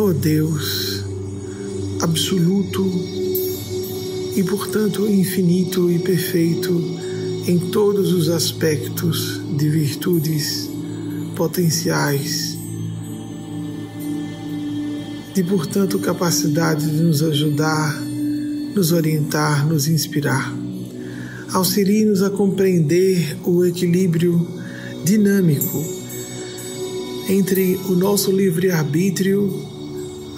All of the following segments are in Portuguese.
ó Deus, absoluto e, portanto, infinito e perfeito em todos os aspectos de virtudes potenciais, de, portanto, capacidade de nos ajudar, nos orientar, nos inspirar. Auxilie-nos a compreender o equilíbrio dinâmico entre o nosso livre-arbítrio,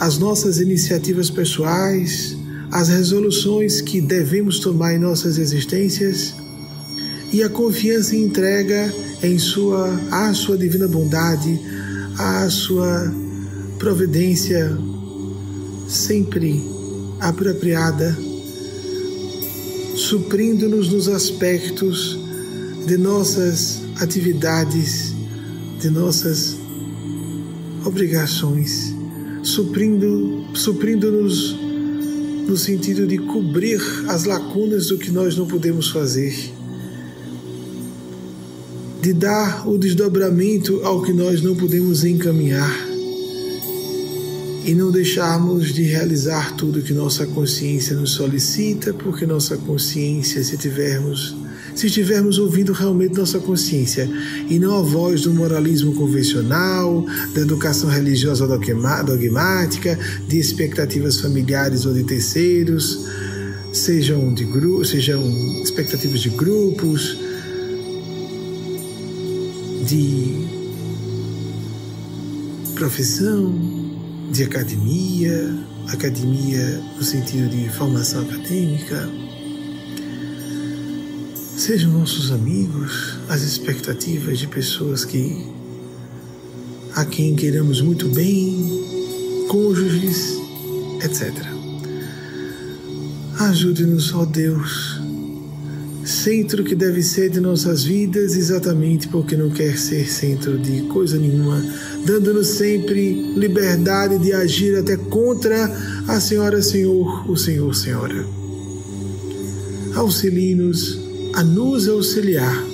as nossas iniciativas pessoais, as resoluções que devemos tomar em nossas existências e a confiança e entrega em sua à sua divina bondade, à sua providência sempre apropriada, suprindo-nos nos aspectos de nossas atividades, de nossas obrigações, suprindo, suprindo-nos no sentido de cobrir as lacunas do que nós não podemos fazer, de dar o desdobramento ao que nós não podemos encaminhar. E não deixarmos de realizar tudo que nossa consciência nos solicita, porque nossa consciência, se tivermos se estivermos ouvindo realmente nossa consciência e não a voz do moralismo convencional, da educação religiosa dogmática, de expectativas familiares ou de terceiros, sejam, de gru sejam expectativas de grupos, de profissão, de academia, academia no sentido de formação acadêmica Sejam nossos amigos as expectativas de pessoas que a quem queiramos muito bem, cônjuges, etc. Ajude-nos, ó Deus, centro que deve ser de nossas vidas, exatamente porque não quer ser centro de coisa nenhuma, dando-nos sempre liberdade de agir até contra a Senhora Senhor, o Senhor Senhora. Auxilie-nos a nos auxiliar,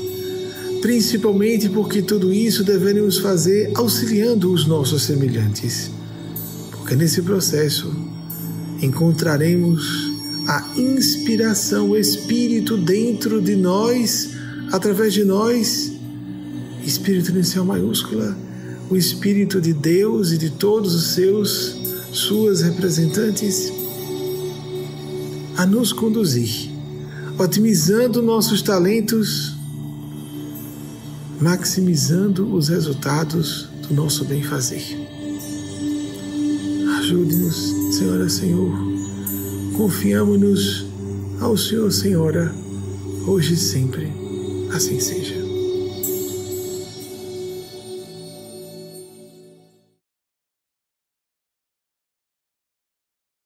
principalmente porque tudo isso devemos fazer auxiliando os nossos semelhantes, porque nesse processo encontraremos a inspiração, o Espírito dentro de nós, através de nós, Espírito inicial maiúscula, o Espírito de Deus e de todos os seus, suas representantes, a nos conduzir otimizando nossos talentos, maximizando os resultados do nosso bem-fazer. Ajude-nos, Senhora, Senhor. Confiamos-nos ao Senhor, Senhora, hoje e sempre. Assim seja.